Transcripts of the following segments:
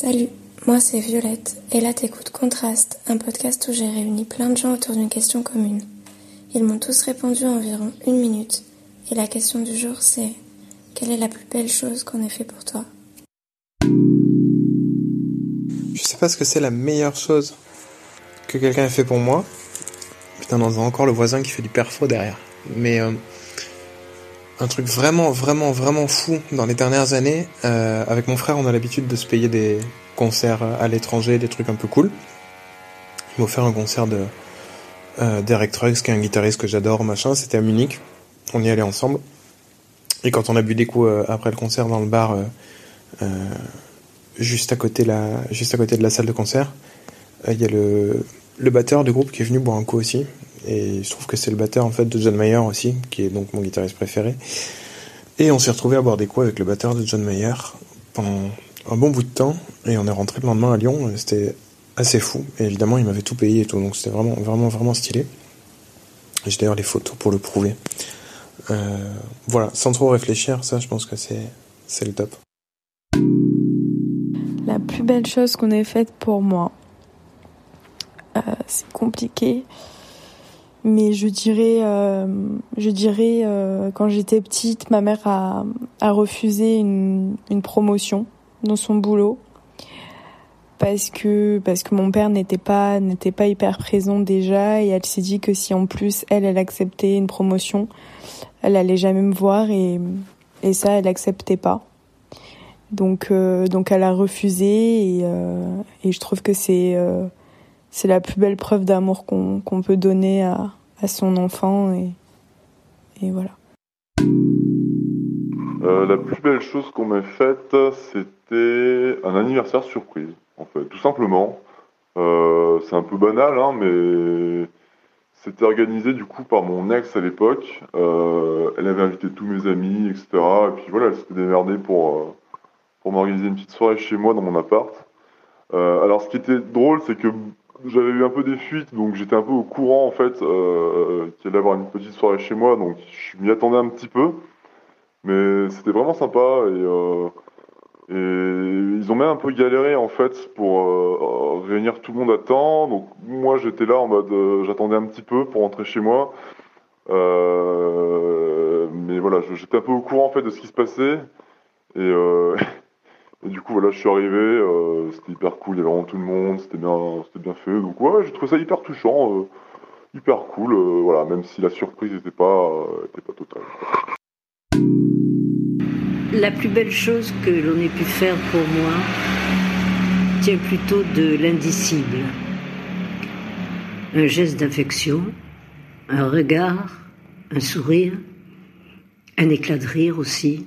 Salut, moi c'est Violette, et là t'écoutes Contraste, un podcast où j'ai réuni plein de gens autour d'une question commune. Ils m'ont tous répondu en environ une minute, et la question du jour c'est quelle est la plus belle chose qu'on ait fait pour toi? Je sais pas ce que c'est la meilleure chose que quelqu'un ait fait pour moi. Putain, on a encore le voisin qui fait du perfo derrière. Mais euh, un truc vraiment, vraiment, vraiment fou dans les dernières années. Euh, avec mon frère, on a l'habitude de se payer des concerts à l'étranger, des trucs un peu cool. Il m'a offert un concert de euh, Derek Trucks, qui est un guitariste que j'adore, machin. C'était à Munich. On y allait ensemble. Et quand on a bu des coups euh, après le concert dans le bar, euh, euh, juste à côté la, juste à côté de la salle de concert, il y a le, le batteur du groupe qui est venu boire un coup aussi. Et je trouve que c'est le batteur en fait de John Mayer aussi, qui est donc mon guitariste préféré. Et on s'est retrouvé à boire des coups avec le batteur de John Mayer pendant un bon bout de temps. Et on est rentré le lendemain à Lyon. C'était assez fou. Et évidemment, il m'avait tout payé et tout. Donc c'était vraiment, vraiment, vraiment stylé. J'ai d'ailleurs les photos pour le prouver. Euh, voilà, sans trop réfléchir, ça, je pense que c'est, c'est le top. La plus belle chose qu'on ait faite pour moi, euh, c'est compliqué. Mais je dirais, euh, je dirais euh, quand j'étais petite, ma mère a, a refusé une, une promotion dans son boulot parce que parce que mon père n'était pas n'était pas hyper présent déjà et elle s'est dit que si en plus elle elle acceptait une promotion, elle allait jamais me voir et et ça elle acceptait pas. Donc euh, donc elle a refusé et euh, et je trouve que c'est euh, c'est la plus belle preuve d'amour qu'on peut donner à à son enfant et et voilà. Euh, la plus belle chose qu'on m'ait faite, c'était un anniversaire surprise, en fait, tout simplement. Euh, c'est un peu banal, hein, mais c'était organisé du coup par mon ex à l'époque. Euh, elle avait invité tous mes amis, etc. Et puis voilà, elle s'était démerdée pour, pour m'organiser une petite soirée chez moi dans mon appart. Alors ce qui était drôle, c'est que j'avais eu un peu des fuites, donc j'étais un peu au courant en fait euh, qu'il allait avoir une petite soirée chez moi, donc je m'y attendais un petit peu. Mais c'était vraiment sympa et, euh, et ils ont même un peu galéré en fait pour euh, réunir tout le monde à temps. Donc moi j'étais là en mode euh, j'attendais un petit peu pour rentrer chez moi. Euh, mais voilà, j'étais un peu au courant en fait de ce qui se passait. Et, euh, et du coup voilà, je suis arrivé, euh, c'était hyper cool, il y avait vraiment tout le monde, c'était bien, c'était bien fait. Donc ouais, j'ai trouvé ça hyper touchant, euh, hyper cool. euh, voilà, même si la surprise n'était pas, était pas totale. La plus belle chose que l'on ait pu faire pour moi tient plutôt de l'indicible. Un geste d'affection, un regard, un sourire, un éclat de rire aussi,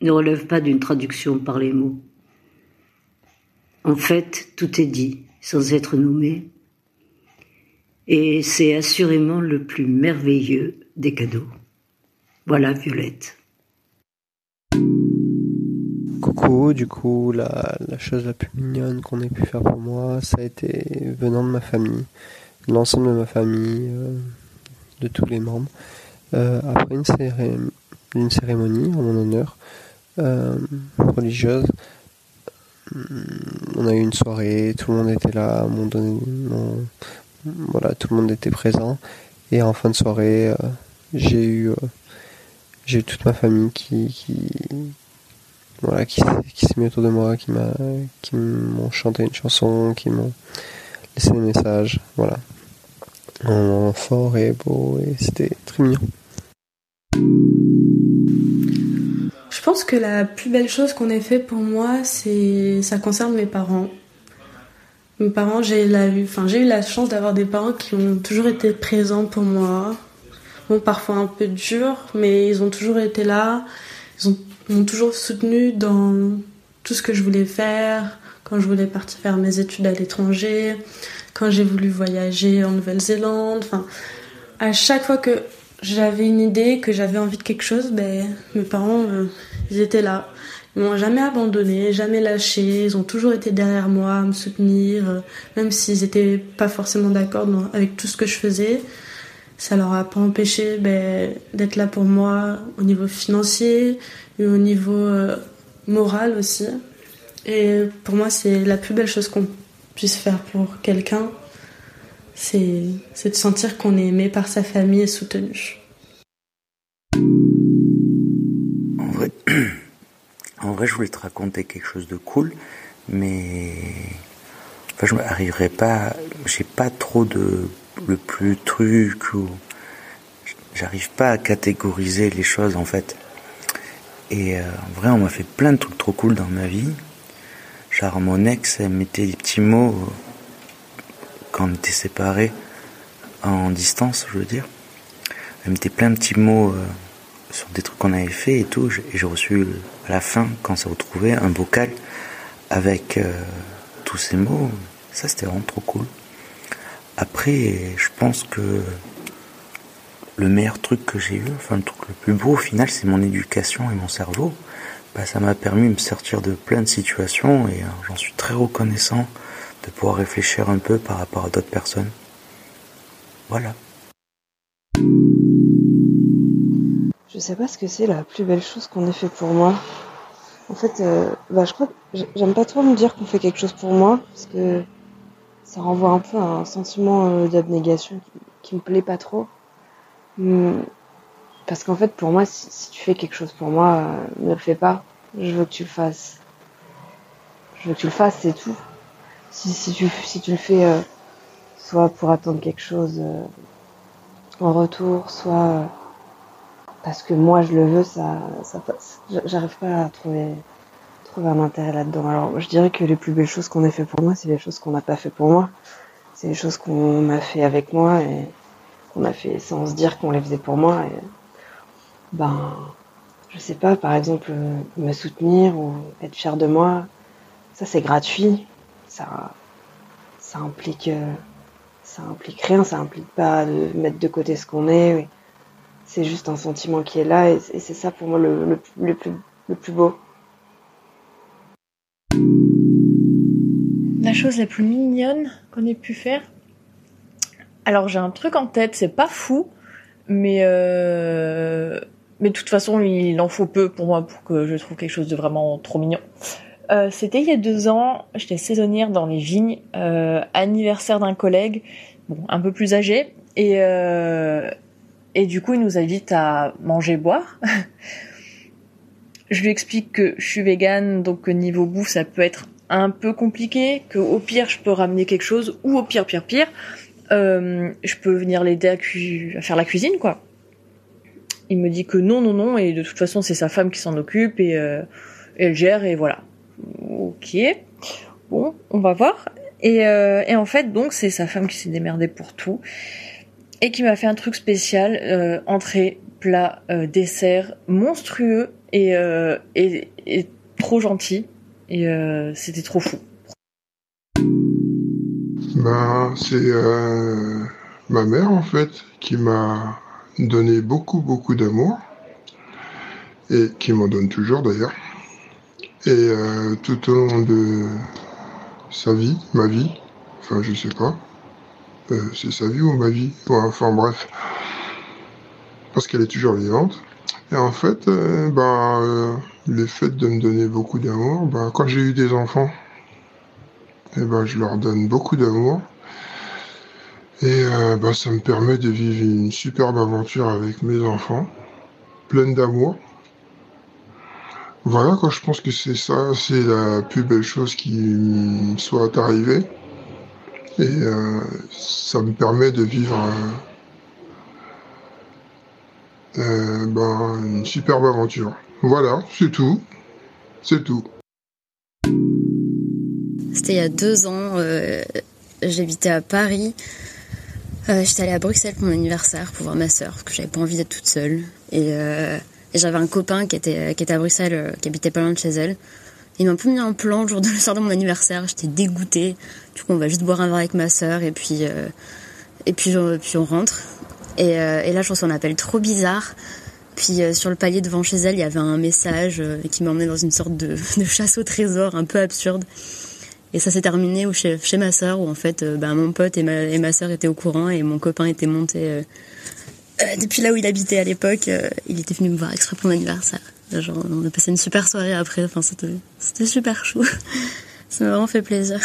ne relève pas d'une traduction par les mots. En fait, tout est dit, sans être nommé, et c'est assurément le plus merveilleux des cadeaux. Voilà, Violette. Coucou, du coup, la, chose la plus mignonne qu'on ait pu faire pour moi, ça a été venant de ma famille, l'ensemble de ma famille, euh, de tous les membres. Euh, après une cérémonie en mon honneur euh, religieuse, hum, on a eu une soirée, tout le monde était là, m'ont donné, m'ont- voilà, tout le monde était présent. Et en fin de soirée, euh, j'ai eu, euh, j'ai eu toute ma famille qui, qui, voilà, qui, s'est- mis autour de moi, qui m'a, m'ont chanté une chanson, qui m'ont laissé des messages, voilà. Un moment fort et beau, et c'était très mignon. Je pense que la plus belle chose qu'on ait fait pour moi, c'est ça concerne mes parents. Mes parents, j'ai la, enfin, eu la chance d'avoir des parents qui ont toujours été présents pour moi. Bon, parfois un peu dur, mais ils ont toujours été là. Ils ont- m'ont toujours soutenu dans tout ce que je voulais faire. Quand je voulais partir faire mes études à l'étranger, quand j'ai voulu voyager en Nouvelle-Zélande. Enfin, à chaque fois que j'avais une idée, que j'avais envie de quelque chose, ben, mes parents, ils étaient là. Ils m'ont jamais abandonné, jamais lâché. Ils ont toujours été derrière moi, à me soutenir, euh, même s'ils étaient pas forcément d'accord avec tout ce que je faisais. Ça leur a pas empêché ben, d'être là pour moi au niveau financier et au niveau euh, moral aussi. Et pour moi, c'est la plus belle chose qu'on puisse faire pour quelqu'un, c'est de sentir qu'on est aimé par sa famille et soutenu. Vrai, je voulais te raconter quelque chose de cool, mais je n'arriverai pas, j'ai pas trop de le plus truc ou j'arrive pas à catégoriser les choses en fait. Et euh, en vrai, on m'a fait plein de trucs trop cool dans ma vie. Genre mon ex, elle mettait des petits mots quand on était séparés en distance, je veux dire. Elle mettait plein de petits mots euh, sur des trucs qu'on avait fait et tout. Et j'ai reçu à la fin, quand on s'est retrouvé, un bocal avec euh, tous ces mots. Ça, c'était vraiment trop cool. Après, je pense que le meilleur truc que j'ai eu, enfin le truc le plus beau au final, c'est mon éducation et mon cerveau. Bah, ça m'a permis de me sortir de plein de situations et euh, j'en suis très reconnaissant de pouvoir réfléchir un peu par rapport à d'autres personnes. Voilà. Je sais pas ce que c'est la plus belle chose qu'on ait fait pour moi. En fait, euh, bah, je crois que j'aime pas trop me dire qu'on fait quelque chose pour moi parce que ça renvoie un peu à un sentiment euh, d'abnégation qui, qui me plaît pas trop. Hum, parce qu'en fait, pour moi, si, tu fais quelque chose pour moi, euh, ne le fais pas. Je veux que tu le fasses. Je veux que tu le fasses, c'est tout. Si, si, tu, si tu le fais soit pour attendre quelque chose en retour, soit parce que moi je le veux, ça, ça. J'arrive pas à trouver, trouver un intérêt là-dedans. Alors, je dirais que les plus belles choses qu'on ait fait pour moi, c'est les choses qu'on n'a pas fait pour moi. C'est les choses qu'on a fait avec moi et qu'on a fait sans se dire qu'on les faisait pour moi. Et, ben, je sais pas, par exemple, me soutenir ou être fier de moi, ça c'est gratuit. Ça, ça implique, ça implique rien, ça implique pas de mettre de côté ce qu'on est. C'est juste un sentiment qui est là et, c'est ça pour moi le, le, plus, le plus beau. La chose la plus mignonne qu'on ait pu faire, alors j'ai un truc en tête, c'est pas fou, mais euh, mais de toute façon il en faut peu pour moi pour que je trouve quelque chose de vraiment trop mignon. Euh, C'était il y a deux ans, j'étais saisonnière dans les vignes, euh, anniversaire d'un collègue, bon un peu plus âgé, et et du coup il nous invite à manger boire. je lui explique que je suis végane, donc niveau bouffe ça peut être un peu compliqué, que au pire je peux ramener quelque chose, ou au pire pire pire euh, je peux venir l'aider à, faire la cuisine, quoi. Il me dit que non, non, non, et de toute façon c'est sa femme qui s'en occupe et, euh, elle gère et voilà. Ok, bon, on va voir. Euh, et en fait, donc c'est sa femme qui s'est démerdée pour tout et qui m'a fait un truc spécial, euh, entrée, plat, euh, dessert, monstrueux et, et, et trop gentil. Et c'était trop fou. Ben, c'est euh, ma mère en fait qui m'a donné beaucoup beaucoup d'amour et qui m'en donne toujours d'ailleurs. Et euh, tout au long de sa vie, ma vie, enfin je sais pas, euh, c'est sa vie ou ma vie, enfin bref, parce qu'elle est toujours vivante. Et en fait, ben, le fait de me donner beaucoup d'amour, ben, quand j'ai eu des enfants, eh ben, je leur donne beaucoup d'amour. Et euh, ben, ça me permet de vivre une superbe aventure avec mes enfants, pleine d'amour. Voilà, quand je pense que c'est ça, c'est la plus belle chose qui soit arrivée. Et euh, ça me permet de vivre euh, ben, une superbe aventure. Voilà, c'est tout. C'est tout. C'était il y a deux ans. Euh, j'habitais à Paris. Euh, j'étais allée à Bruxelles pour mon anniversaire pour voir ma sœur parce que j'avais pas envie d'être toute seule. Et, euh, j'avais un copain qui était, qui était à Bruxelles, qui habitait pas loin de chez elle. Il m'a un peu mis un plan le jour de, le soir de mon anniversaire. J'étais dégoûtée. Du coup, on va juste boire un verre avec ma sœur et puis, et puis, puis on rentre. Et, et là, je reçois un appel trop bizarre. Puis sur le palier devant chez elle, il y avait un message qui m'emmenait dans une sorte de, de chasse au trésor un peu absurde. Et ça s'est terminé chez, chez ma sœur, où en fait, euh, bah, mon pote et ma, et ma sœur étaient au courant et mon copain était monté euh, euh, depuis là où il habitait à l'époque. il était venu me voir exprès pour mon anniversaire. Genre, on a passé une super soirée après. Enfin, c'était, c'était super chou. Ça m'a vraiment fait plaisir.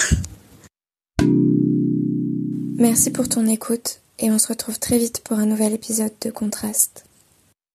Merci pour ton écoute et on se retrouve très vite pour un nouvel épisode de Contraste.